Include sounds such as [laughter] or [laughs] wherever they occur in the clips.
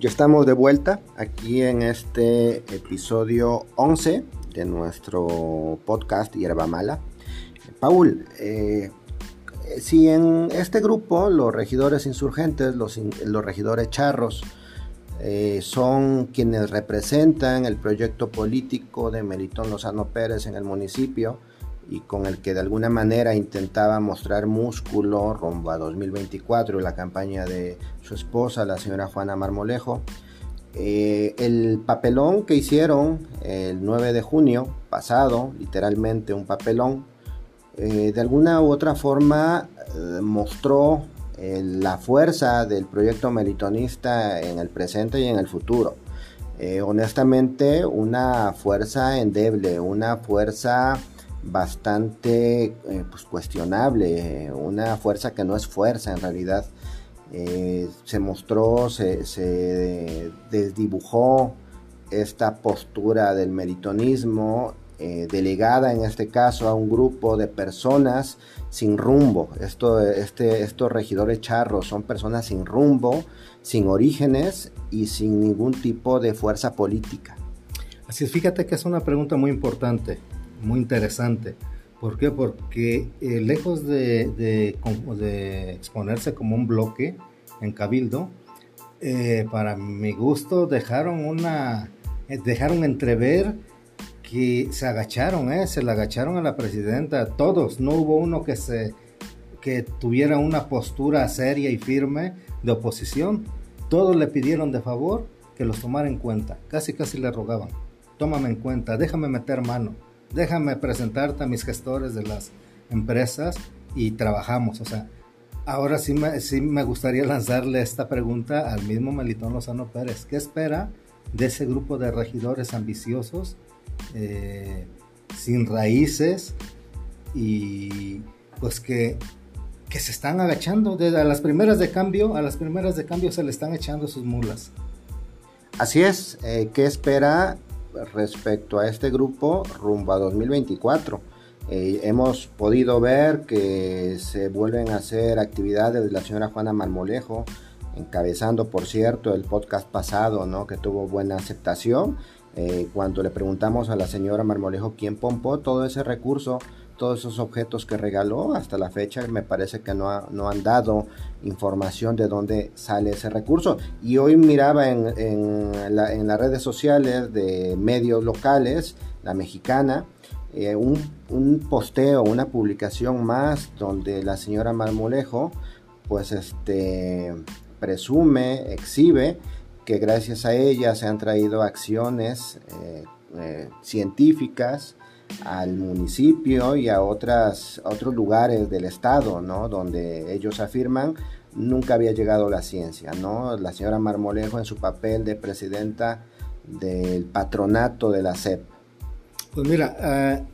Ya estamos de vuelta aquí en este episodio 11 de nuestro podcast Hierba Mala. Paul, eh, si en este grupo los regidores insurgentes, los, regidores charros, eh, son quienes representan el proyecto político de Melitón Lozano Pérez en el municipio y con el que de alguna manera intentaba mostrar músculo rumbo a 2024 y la campaña de su esposa, la señora Juana Marmolejo. Eh, el papelón que hicieron el 9 de junio pasado, literalmente un papelón, eh, de alguna u otra forma mostró la fuerza del proyecto meritonista en el presente y en el futuro. Eh, honestamente, una fuerza endeble, una fuerza bastante eh, pues, cuestionable, una fuerza que no es fuerza en realidad. Eh, se mostró, se, se, desdibujó esta postura del meritonismo delegada en este caso a un grupo de personas sin rumbo. Este, estos regidores charros son personas sin rumbo, sin orígenes y sin ningún tipo de fuerza política. Así es, fíjate que es una pregunta muy importante, muy interesante. ¿Por qué? Porque eh, lejos de, exponerse como un bloque en Cabildo, eh, para mi gusto dejaron una eh, dejaron entrever que se agacharon, se le agacharon a la presidenta, todos, no hubo uno que, se, que tuviera una postura seria y firme de oposición, todos le pidieron de favor que los tomara en cuenta, casi casi le rogaban, tómame en cuenta, déjame meter mano, déjame presentarte a mis gestores de las empresas y trabajamos, o sea, ahora sí me, sí me gustaría lanzarle esta pregunta al mismo Melitón Lozano Pérez, ¿qué espera de ese grupo de regidores ambiciosos? Eh, sin raíces y pues que, que se están agachando. Desde a las primeras de cambio, a las primeras de cambio se le están echando sus mulas. Así es, eh, ¿qué espera respecto a este grupo rumbo a 2024? Eh, hemos podido ver que se vuelven a hacer actividades de la señora Juana Marmolejo, encabezando, por cierto, el podcast pasado, ¿no? que tuvo buena aceptación eh, cuando le preguntamos a la señora Marmolejo quién pompó todo ese recurso, todos esos objetos que regaló, hasta la fecha me parece que no, han dado información de dónde sale ese recurso. Y hoy miraba en, las redes sociales de medios locales, la mexicana, eh, un, un, posteo, una publicación más donde la señora Marmolejo pues este presume, exhibe que gracias a ella se han traído acciones eh, eh, científicas al municipio y a otras, otros lugares del estado, ¿no? Donde ellos afirman nunca había llegado la ciencia, ¿no? La señora Marmolejo en su papel de presidenta del patronato de la SEP. Pues mira, eh,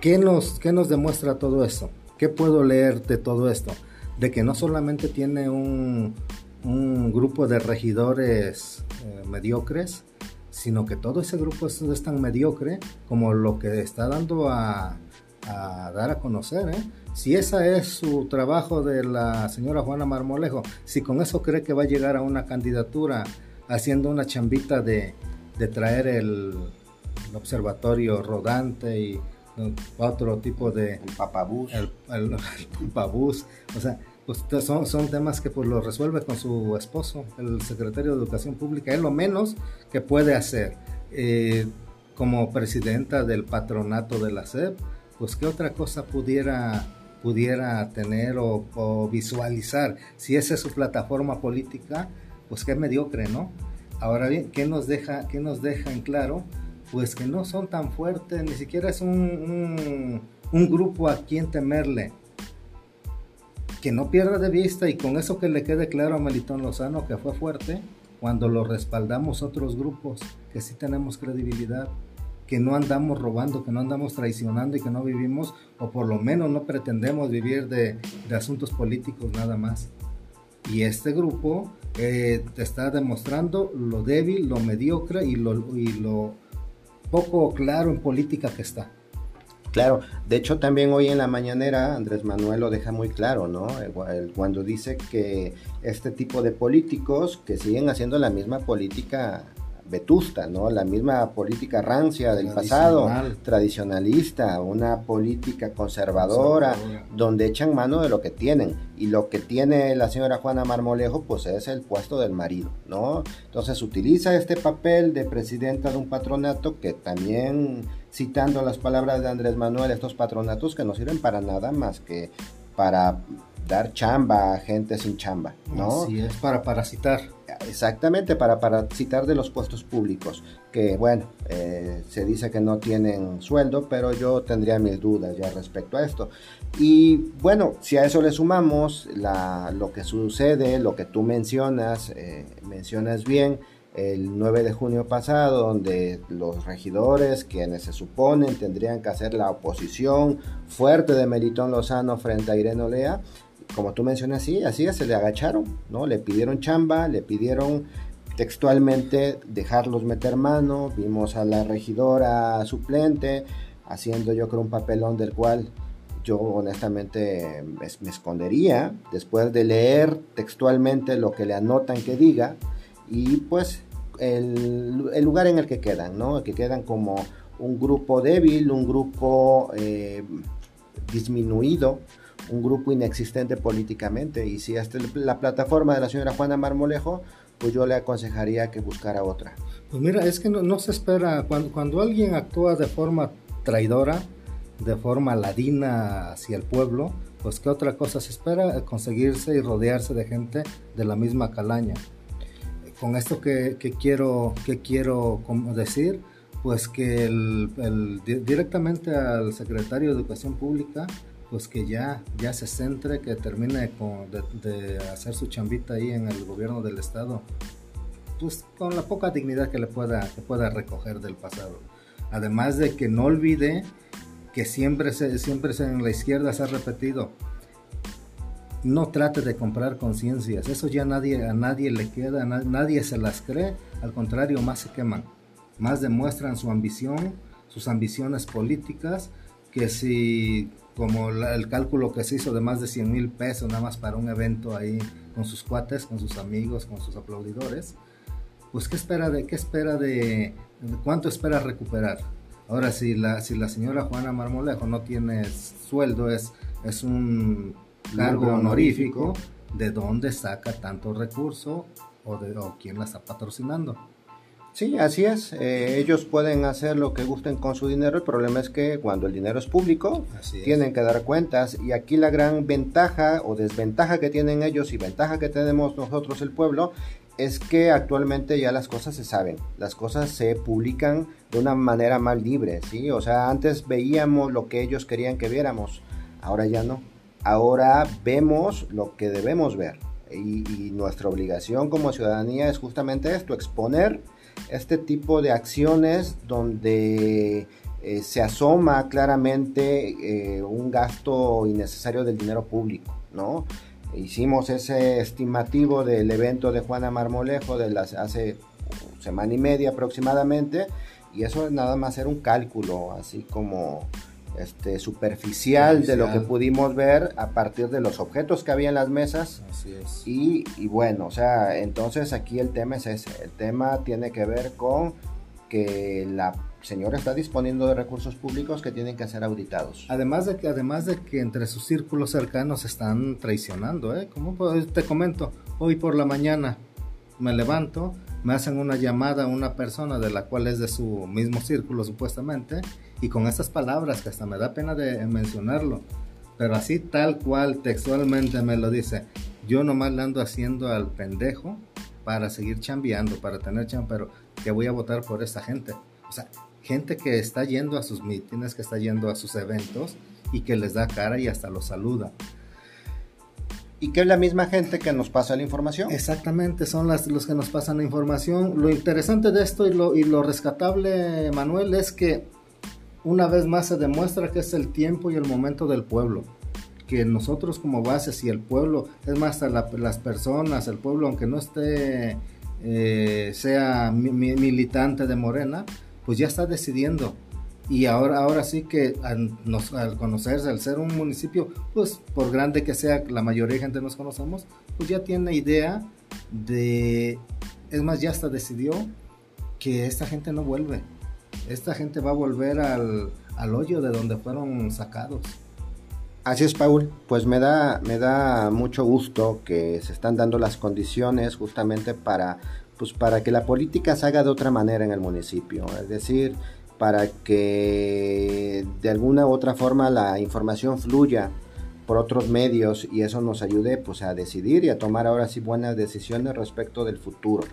¿qué, nos, ¿qué nos demuestra todo esto? ¿Qué puedo leer de todo esto? De que no solamente tiene un, un grupo de regidores eh, mediocres, sino que todo ese grupo es, tan mediocre como lo que está dando a, dar a conocer. ¿eh? Si ese es su trabajo de la señora Juana Marmolejo, si con eso cree que va a llegar a una candidatura haciendo una chambita de, traer el, observatorio rodante y otro tipo de... El papabús. El, el, [laughs] papabús. O sea, pues son, son temas que pues lo resuelve con su esposo, el secretario de Educación Pública, es lo menos que puede hacer. Eh, como presidenta del patronato de la SEP, pues qué otra cosa pudiera, pudiera tener o, visualizar. Si esa es su plataforma política, pues qué mediocre, ¿no? Ahora bien, ¿qué nos deja, qué nos deja en claro? Pues que no son tan fuertes, ni siquiera es un, un, grupo a quien temerle que no pierda de vista y con eso que le quede claro a Melitón Lozano que fue fuerte cuando lo respaldamos otros grupos, que sí tenemos credibilidad, que no andamos robando, que no andamos traicionando y que no vivimos, o por lo menos no pretendemos vivir de, asuntos políticos nada más. Y este grupo eh, te está demostrando lo débil, lo mediocre y lo poco claro en política que está. Claro, de hecho también hoy en la mañanera Andrés Manuel lo deja muy claro, ¿no? Cuando dice que este tipo de políticos que siguen haciendo la misma política vetusta, ¿no? La misma política rancia del pasado, tradicionalista, una política conservadora, donde echan mano de lo que tienen. Y lo que tiene la señora Juana Marmolejo, pues es el puesto del marido, ¿no? Entonces utiliza este papel de presidenta de un patronato que también, citando las palabras de Andrés Manuel, estos patronatos que no sirven para nada más que para dar chamba a gente sin chamba, ¿no? Así es, para parasitar. Exactamente, para parasitar de los puestos públicos, que bueno, eh, se dice que no tienen sueldo, pero yo tendría mis dudas ya respecto a esto. Y bueno, si a eso le sumamos lo que sucede, lo que tú mencionas, eh, mencionas bien, el 9 de junio pasado, donde los regidores, quienes se suponen tendrían que hacer la oposición fuerte de Meritón Lozano frente a Irene Olea, como tú mencionas, sí, así se le agacharon, ¿no? Le pidieron chamba, le pidieron textualmente dejarlos meter mano, vimos a la regidora suplente haciendo yo creo un papelón del cual yo honestamente me, escondería después de leer textualmente lo que le anotan que diga y pues el, lugar en el que quedan, ¿no? Que quedan como un grupo débil, un grupo eh, disminuido, un grupo inexistente políticamente. Y si hasta la plataforma de la señora Juana Marmolejo, pues yo le aconsejaría que buscara otra. Pues mira, es que no, se espera, cuando, cuando, alguien actúa de forma traidora, de forma ladina hacia el pueblo, pues qué otra cosa se espera, conseguirse y rodearse de gente de la misma calaña. Con esto que, quiero, que quiero decir, pues que el, directamente al secretario de Educación Pública, pues que ya, ya se centre, que termine con, de, hacer su chambita ahí en el gobierno del estado, pues con la poca dignidad que le pueda, que pueda recoger del pasado. Además de que no olvide que siempre, se, siempre se, en la izquierda se ha repetido, no trate de comprar conciencias, eso ya nadie, a nadie le queda, nadie se las cree, al contrario, más se queman, más demuestran su ambición, sus ambiciones políticas, que si como el cálculo que se hizo de más de 100 mil pesos nada más para un evento ahí con sus cuates, con sus amigos, con sus aplaudidores, pues qué espera de, qué espera de, cuánto espera recuperar. Ahora si la, si la señora Juana Marmolejo no tiene sueldo, es, es un cargo honorífico, ¿de dónde saca tanto recurso o, de, o quién la está patrocinando? Sí, así es. Eh, ellos pueden hacer lo que gusten con su dinero. El problema es que cuando el dinero es público, tienen que dar cuentas. Y aquí la gran ventaja o desventaja que tienen ellos y ventaja que tenemos nosotros, el pueblo, es que actualmente ya las cosas se saben. Las cosas se publican de una manera más libre, ¿sí? O sea, antes veíamos lo que ellos querían que viéramos. Ahora ya no. Ahora vemos lo que debemos ver. Y, y nuestra obligación como ciudadanía es justamente esto, exponer este tipo de acciones donde eh, se asoma claramente eh, un gasto innecesario del dinero público, ¿no? Hicimos ese estimativo del evento de Juana Marmolejo de las, hace semana y media aproximadamente, y eso es nada más era un cálculo, así como este, superficial, de lo que pudimos ver a partir de los objetos que había en las mesas. Así es. Y, y, bueno, o sea, entonces aquí el tema es ese. El tema tiene que ver con que la señora está disponiendo de recursos públicos que tienen que ser auditados. Además de que, además de que entre sus círculos cercanos están traicionando, ¿eh? Como te comento, hoy por la mañana me levanto, me hacen una llamada a una persona de la cual es de su mismo círculo supuestamente, y con estas palabras que hasta me da pena de mencionarlo, pero así tal cual textualmente me lo dice, yo nomás le ando haciendo al pendejo para seguir chambeando, para tener chamba, pero que voy a votar por esta gente. O sea, gente que está yendo a sus mítines, que está yendo a sus eventos y que les da cara y hasta los saluda. Y que es la misma gente que nos pasa la información. Exactamente, son las, los que nos pasan la información. Lo interesante de esto y lo, y lo rescatable, Manuel, es que una vez más se demuestra que es el tiempo y el momento del pueblo. Que nosotros como base, si el pueblo, es más, las personas, el pueblo, aunque no esté, eh, sea militante de Morena, pues ya está decidiendo. Y ahora, ahora sí que al, al, conocerse, al ser un municipio, pues por grande que sea, la mayoría de gente nos conocemos, pues ya tiene idea de, es más, ya hasta decidió que esta gente no vuelve. Esta gente va a volver al, al hoyo de donde fueron sacados. Así es, Paul. Pues me da, me da mucho gusto que se están dando las condiciones justamente para, pues para que la política se haga de otra manera en el municipio. Es decir, para que de alguna u otra forma la información fluya por otros medios y eso nos ayude pues a decidir y a tomar ahora sí buenas decisiones respecto del futuro.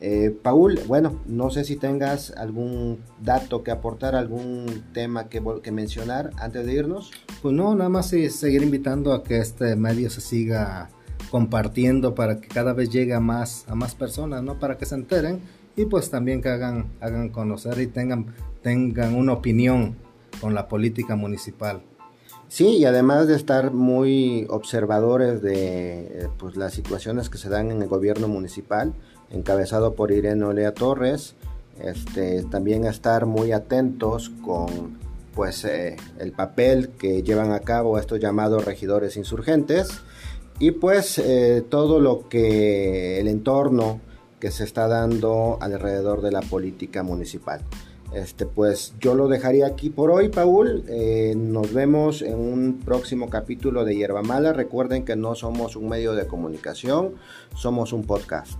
Eh, Paul, bueno, no sé si tengas algún dato que aportar, algún tema que, que mencionar antes de irnos. Pues no, nada más seguir invitando a que este medio se siga compartiendo para que cada vez llegue a más, a más personas, ¿no? Para que se enteren y pues también que hagan, hagan conocer y tengan, tengan una opinión con la política municipal. Sí, y además de estar muy observadores de eh, pues, las situaciones que se dan en el gobierno municipal, encabezado por Irene Olea Torres, este, también estar muy atentos con pues, eh, el papel que llevan a cabo estos llamados regidores insurgentes y pues eh, todo lo que el entorno que se está dando alrededor de la política municipal. Este, pues yo lo dejaría aquí por hoy, Paul. Eh, nos vemos en un próximo capítulo de Hierba Mala. Recuerden que no somos un medio de comunicación, somos un podcast.